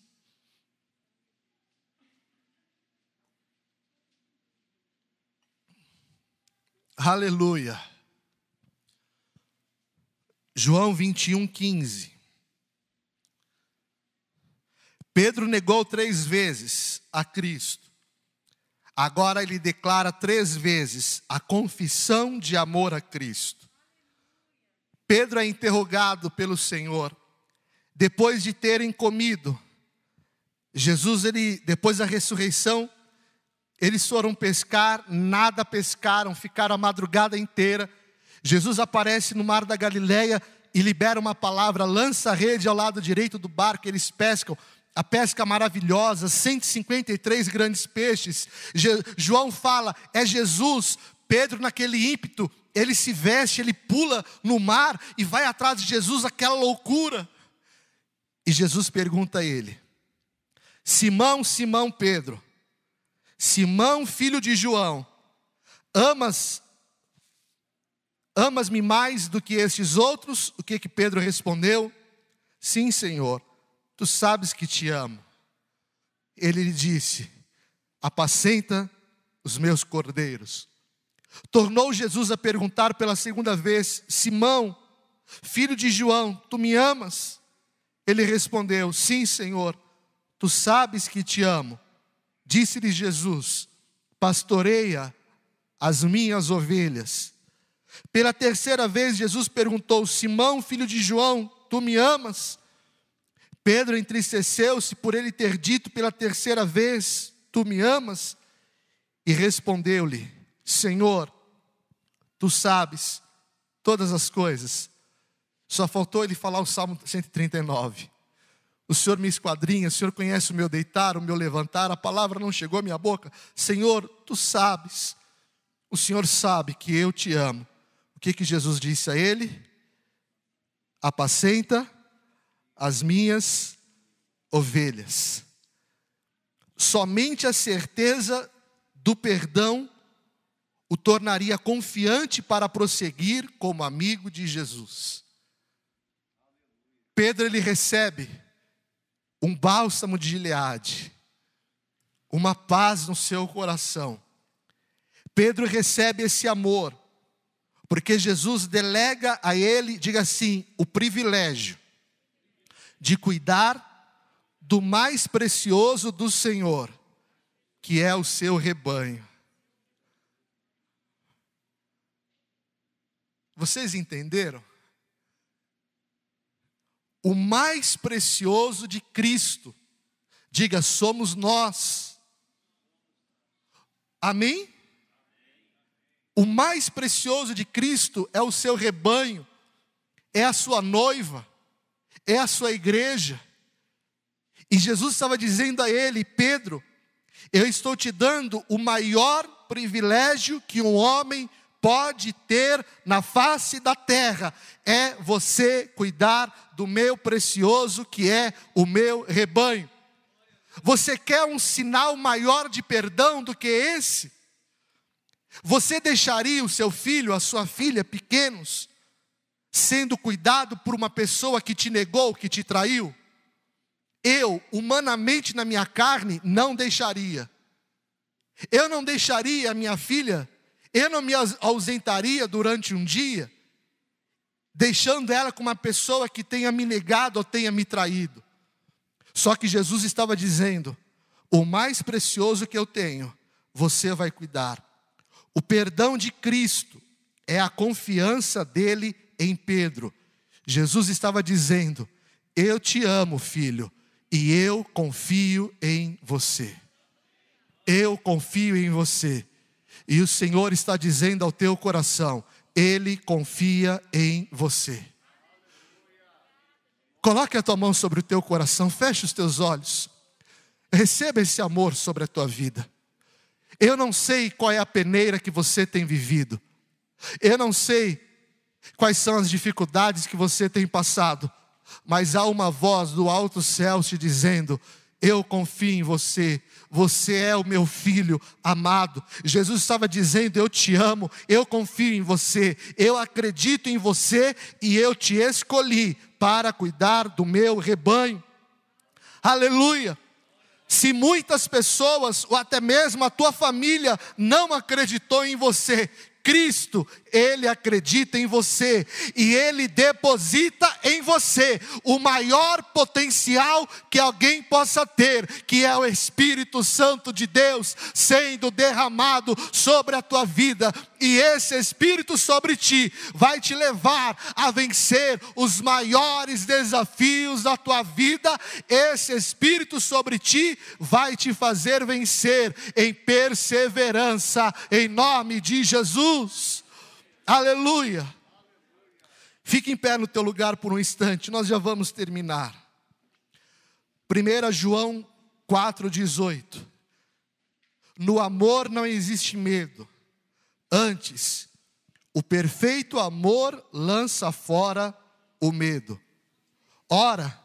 Aleluia. João 21, 15. Pedro negou três vezes a Cristo. Agora ele declara três vezes a confissão de amor a Cristo. Pedro é interrogado pelo Senhor. Depois de terem comido, Jesus, ele, depois da ressurreição, eles foram pescar, nada pescaram, ficaram a madrugada inteira. Jesus aparece no mar da Galileia e libera uma palavra: lança a rede ao lado direito do barco, eles pescam. A pesca maravilhosa, 153 grandes peixes. Je João fala: é Jesus. Pedro, naquele ímpeto, ele se veste, ele pula no mar e vai atrás de Jesus, aquela loucura. E Jesus pergunta a ele: Simão, Simão Pedro, Simão, filho de João, amas amas-me mais do que estes outros? O que que Pedro respondeu? Sim, Senhor. Tu sabes que te amo. Ele lhe disse: Apacenta os meus cordeiros. Tornou Jesus a perguntar pela segunda vez: Simão, filho de João, tu me amas? Ele respondeu: Sim, Senhor, tu sabes que te amo. Disse-lhe Jesus: Pastoreia as minhas ovelhas. Pela terceira vez, Jesus perguntou: Simão, filho de João, tu me amas? Pedro entristeceu-se por ele ter dito pela terceira vez: Tu me amas? E respondeu-lhe: Senhor, tu sabes todas as coisas. Só faltou ele falar o Salmo 139. O Senhor me esquadrinha, o Senhor conhece o meu deitar, o meu levantar, a palavra não chegou à minha boca. Senhor, tu sabes, o Senhor sabe que eu te amo. O que, que Jesus disse a ele? Apacenta as minhas ovelhas. Somente a certeza do perdão o tornaria confiante para prosseguir como amigo de Jesus. Pedro ele recebe um bálsamo de Gileade, uma paz no seu coração. Pedro recebe esse amor, porque Jesus delega a ele, diga assim, o privilégio de cuidar do mais precioso do Senhor, que é o seu rebanho. Vocês entenderam? o mais precioso de Cristo. Diga, somos nós. Amém? O mais precioso de Cristo é o seu rebanho, é a sua noiva, é a sua igreja. E Jesus estava dizendo a ele, Pedro, eu estou te dando o maior privilégio que um homem pode ter na face da terra é você cuidar do meu precioso que é o meu rebanho. Você quer um sinal maior de perdão do que esse? Você deixaria o seu filho, a sua filha pequenos, sendo cuidado por uma pessoa que te negou, que te traiu? Eu, humanamente na minha carne, não deixaria. Eu não deixaria a minha filha eu não me ausentaria durante um dia, deixando ela com uma pessoa que tenha me negado ou tenha me traído. Só que Jesus estava dizendo: o mais precioso que eu tenho, você vai cuidar. O perdão de Cristo é a confiança dele em Pedro. Jesus estava dizendo: Eu te amo, filho, e eu confio em você. eu confio em você. E o Senhor está dizendo ao teu coração: Ele confia em você. Coloque a tua mão sobre o teu coração, feche os teus olhos. Receba esse amor sobre a tua vida. Eu não sei qual é a peneira que você tem vivido. Eu não sei quais são as dificuldades que você tem passado. Mas há uma voz do alto céu te dizendo: Eu confio em você. Você é o meu filho amado. Jesus estava dizendo: Eu te amo, eu confio em você, eu acredito em você e eu te escolhi para cuidar do meu rebanho. Aleluia. Se muitas pessoas, ou até mesmo a tua família, não acreditou em você, Cristo, Ele acredita em você e Ele deposita em você o maior potencial que alguém possa ter, que é o Espírito Santo de Deus sendo derramado sobre a tua vida. E esse Espírito sobre ti vai te levar a vencer os maiores desafios da tua vida. Esse Espírito sobre ti vai te fazer vencer em perseverança, em nome de Jesus. Aleluia. Fique em pé no teu lugar por um instante, nós já vamos terminar. 1 João 4,18. No amor não existe medo, antes, o perfeito amor lança fora o medo. Ora,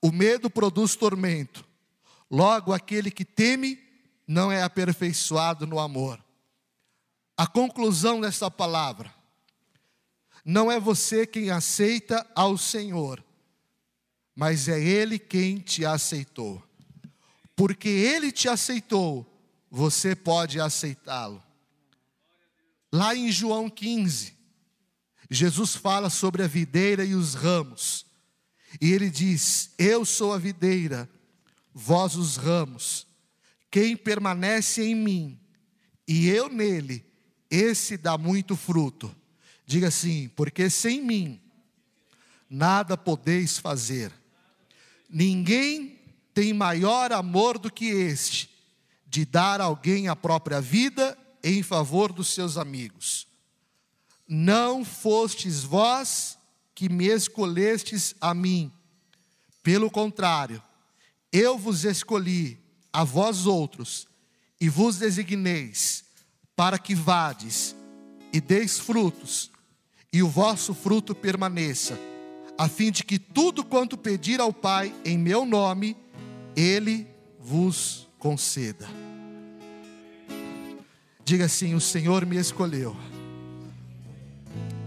o medo produz tormento, logo aquele que teme não é aperfeiçoado no amor. A conclusão dessa palavra: não é você quem aceita ao Senhor, mas é Ele quem te aceitou. Porque Ele te aceitou, você pode aceitá-lo. Lá em João 15, Jesus fala sobre a videira e os ramos. E ele diz: Eu sou a videira, vós os ramos. Quem permanece em mim e eu nele, esse dá muito fruto. Diga assim: porque sem mim nada podeis fazer. Ninguém tem maior amor do que este, de dar a alguém a própria vida em favor dos seus amigos. Não fostes vós que me escolhestes a mim, pelo contrário, eu vos escolhi a vós outros e vos designeis para que vades e deis frutos, e o vosso fruto permaneça, a fim de que tudo quanto pedir ao Pai em meu nome, Ele vos conceda. Diga assim: O Senhor me escolheu.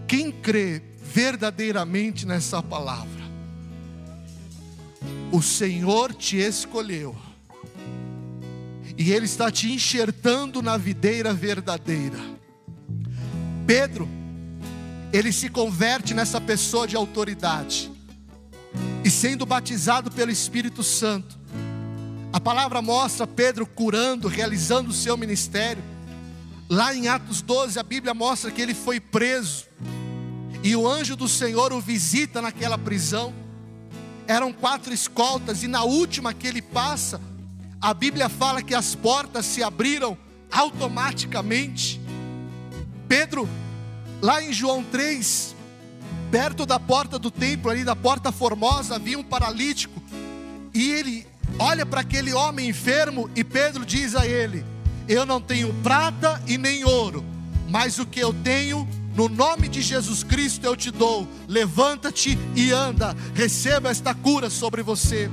Quem crê verdadeiramente nessa palavra, o Senhor te escolheu e Ele está te enxertando na videira verdadeira. Pedro, ele se converte nessa pessoa de autoridade, e sendo batizado pelo Espírito Santo, a palavra mostra Pedro curando, realizando o seu ministério. Lá em Atos 12, a Bíblia mostra que ele foi preso, e o anjo do Senhor o visita naquela prisão. Eram quatro escoltas, e na última que ele passa, a Bíblia fala que as portas se abriram automaticamente. Pedro, lá em João 3, perto da porta do templo, ali da porta formosa, havia um paralítico. E ele olha para aquele homem enfermo e Pedro diz a ele: Eu não tenho prata e nem ouro, mas o que eu tenho, no nome de Jesus Cristo eu te dou. Levanta-te e anda, receba esta cura sobre você.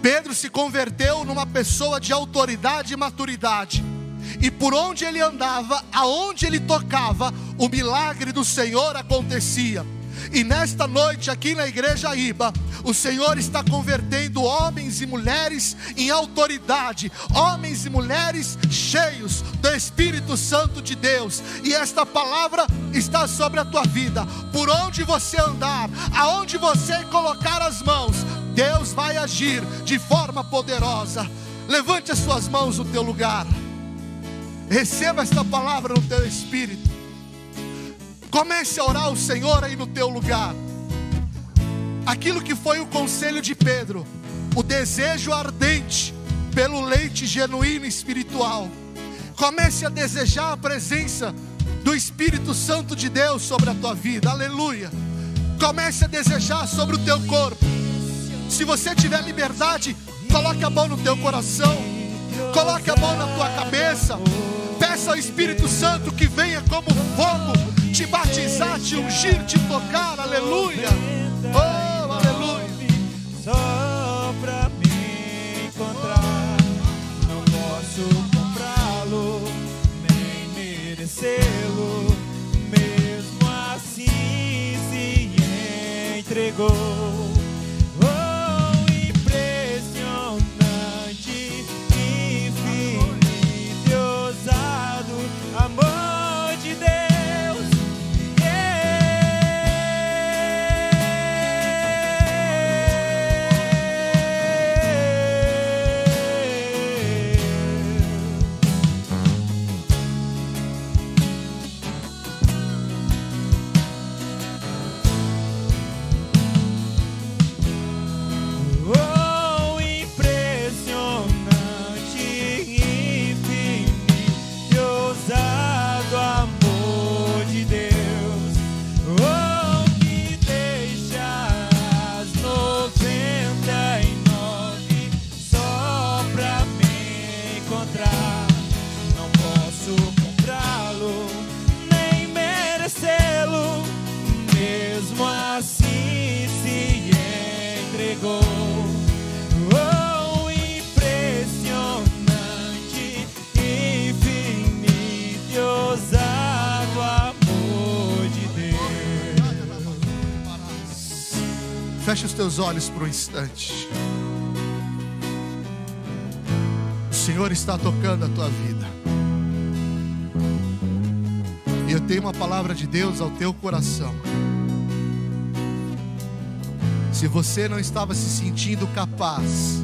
Pedro se converteu numa pessoa de autoridade e maturidade. E por onde ele andava, aonde ele tocava, o milagre do Senhor acontecia. E nesta noite, aqui na igreja Iba, o Senhor está convertendo homens e mulheres em autoridade, homens e mulheres cheios do Espírito Santo de Deus. E esta palavra está sobre a tua vida. Por onde você andar, aonde você colocar as mãos, Deus vai agir de forma poderosa. Levante as suas mãos no teu lugar. Receba esta palavra no teu espírito. Comece a orar ao Senhor aí no teu lugar. Aquilo que foi o conselho de Pedro, o desejo ardente pelo leite genuíno espiritual. Comece a desejar a presença do Espírito Santo de Deus sobre a tua vida. Aleluia. Comece a desejar sobre o teu corpo. Se você tiver liberdade, coloque a mão no teu coração. Coloque a mão na tua cabeça. Peça ao Espírito Santo que venha como fogo te batizar, te ungir, te tocar. Aleluia. Oh, aleluia. Só pra me encontrar, não posso comprá-lo, nem merecê-lo. Mesmo assim se entregou. Teus olhos por um instante. O Senhor está tocando a tua vida. E eu tenho uma palavra de Deus ao teu coração. Se você não estava se sentindo capaz,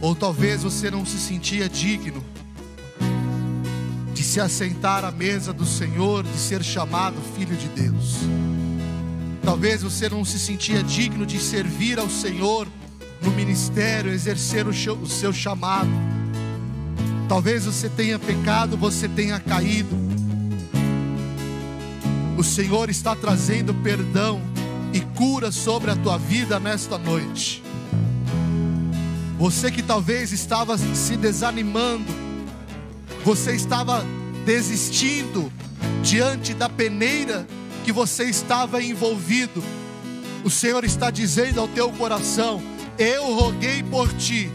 ou talvez você não se sentia digno de se assentar à mesa do Senhor, de ser chamado filho de Deus. Talvez você não se sentia digno de servir ao Senhor no ministério, exercer o seu, chamado. Talvez você tenha pecado, você tenha caído. O Senhor está trazendo perdão e cura sobre a tua vida nesta noite. Você que talvez estava se desanimando, você estava desistindo diante da peneira que você estava envolvido. O Senhor está dizendo ao teu coração: Eu roguei por ti.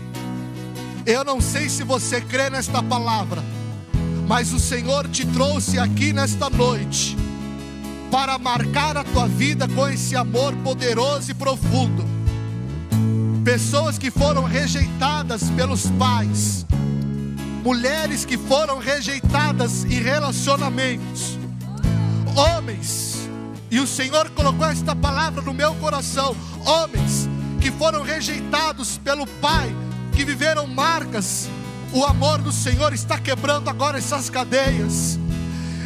Eu não sei se você crê nesta palavra, mas o Senhor te trouxe aqui nesta noite para marcar a tua vida com esse amor poderoso e profundo. Pessoas que foram rejeitadas pelos pais, mulheres que foram rejeitadas em relacionamentos, homens, e o Senhor colocou esta palavra no meu coração: homens que foram rejeitados pelo pai, que viveram marcas, o amor do Senhor está quebrando agora essas cadeias,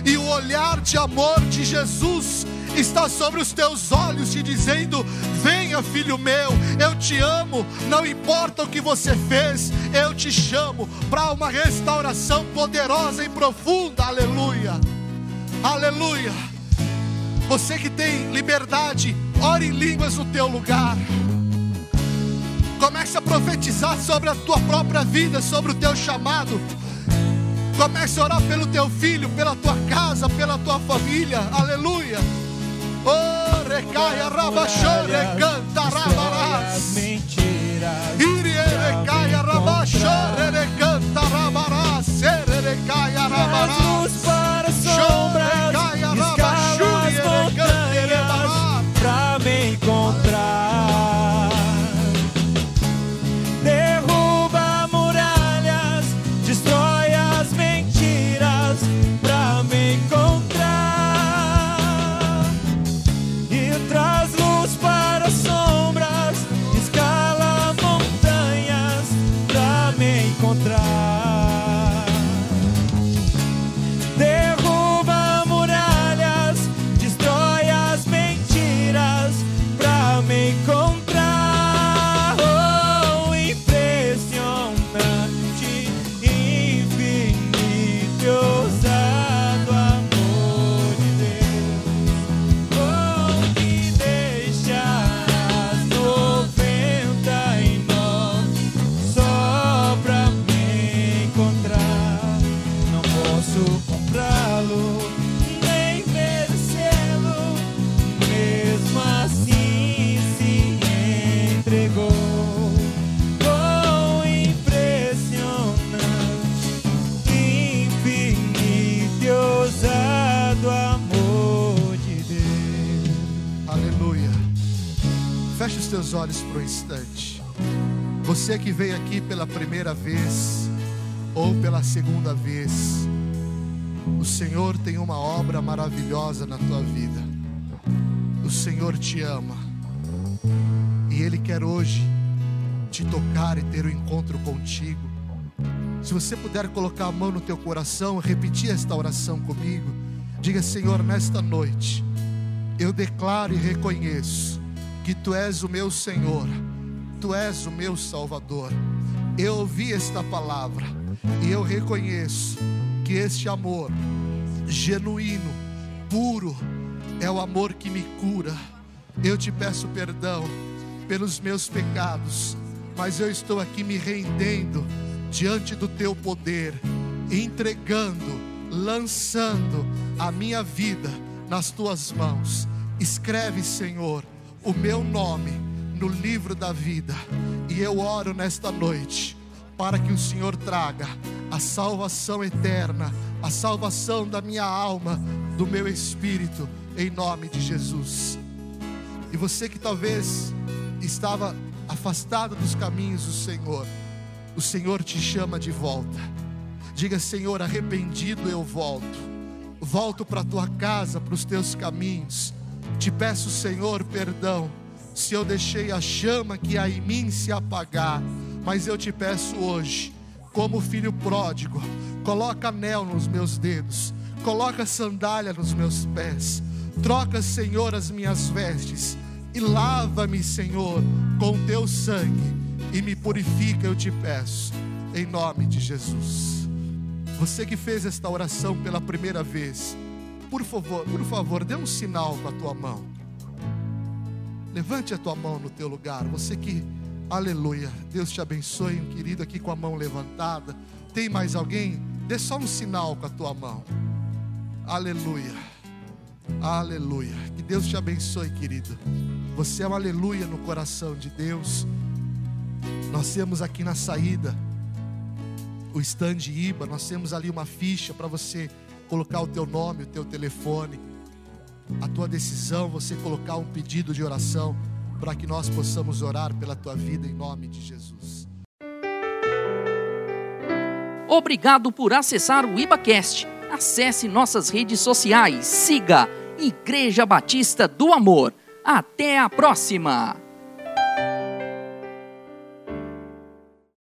e o olhar de amor de Jesus está sobre os teus olhos, te dizendo: Venha, filho meu, eu te amo, não importa o que você fez, eu te chamo para uma restauração poderosa e profunda, aleluia, aleluia. Você que tem liberdade, ore em línguas no teu lugar. Comece a profetizar sobre a tua própria vida, sobre o teu chamado. Comece a orar pelo teu filho, pela tua casa, pela tua família. Aleluia. Oh, recaia, rabachô, recanta, rabarás. Mentiras. Irie, recaia, rabachô, recanta, rabarás. Sere, recaia, rabarás. Veio aqui pela primeira vez ou pela segunda vez, o Senhor tem uma obra maravilhosa na tua vida. O Senhor te ama. E Ele quer hoje te tocar e ter um encontro contigo. Se você puder colocar a mão no teu coração, repetir esta oração comigo, diga: Senhor, nesta noite, eu declaro e reconheço que Tu és o meu Senhor, Tu és o meu Salvador. Eu ouvi esta palavra e eu reconheço que este amor genuíno, puro, é o amor que me cura. Eu te peço perdão pelos meus pecados, mas eu estou aqui me rendendo diante do teu poder, entregando, lançando a minha vida nas tuas mãos. Escreve, Senhor, o meu nome no livro da vida, e eu oro nesta noite para que o Senhor traga a salvação eterna, a salvação da minha alma, do meu espírito, em nome de Jesus. E você que talvez estava afastado dos caminhos do Senhor, o Senhor te chama de volta. Diga, Senhor, arrependido eu volto. Volto para a tua casa, para os teus caminhos. Te peço, Senhor, perdão, se eu deixei a chama que há em mim se apagar. Mas eu te peço hoje, como filho pródigo, coloca anel nos meus dedos, coloca sandália nos meus pés, troca, Senhor, as minhas vestes e lava-me, Senhor, com teu sangue e me purifica, eu te peço, em nome de Jesus. Você que fez esta oração pela primeira vez, por favor, por favor, dê um sinal com a tua mão. Levante a tua mão no teu lugar. Você que, aleluia, Deus te abençoe, um querido aqui com a mão levantada. Tem mais alguém? Dê só um sinal com a tua mão. Aleluia. Aleluia. Que Deus te abençoe, querido. Você é um aleluia no coração de Deus. Nós temos aqui na saída o stand IBA, nós temos ali uma ficha para você colocar o teu nome, o teu telefone, a tua decisão, você colocar um pedido de oração para que nós possamos orar pela tua vida em nome de Jesus. Obrigado por acessar o IbaCast. Acesse nossas redes sociais, siga Igreja Batista do Amor. Até a próxima!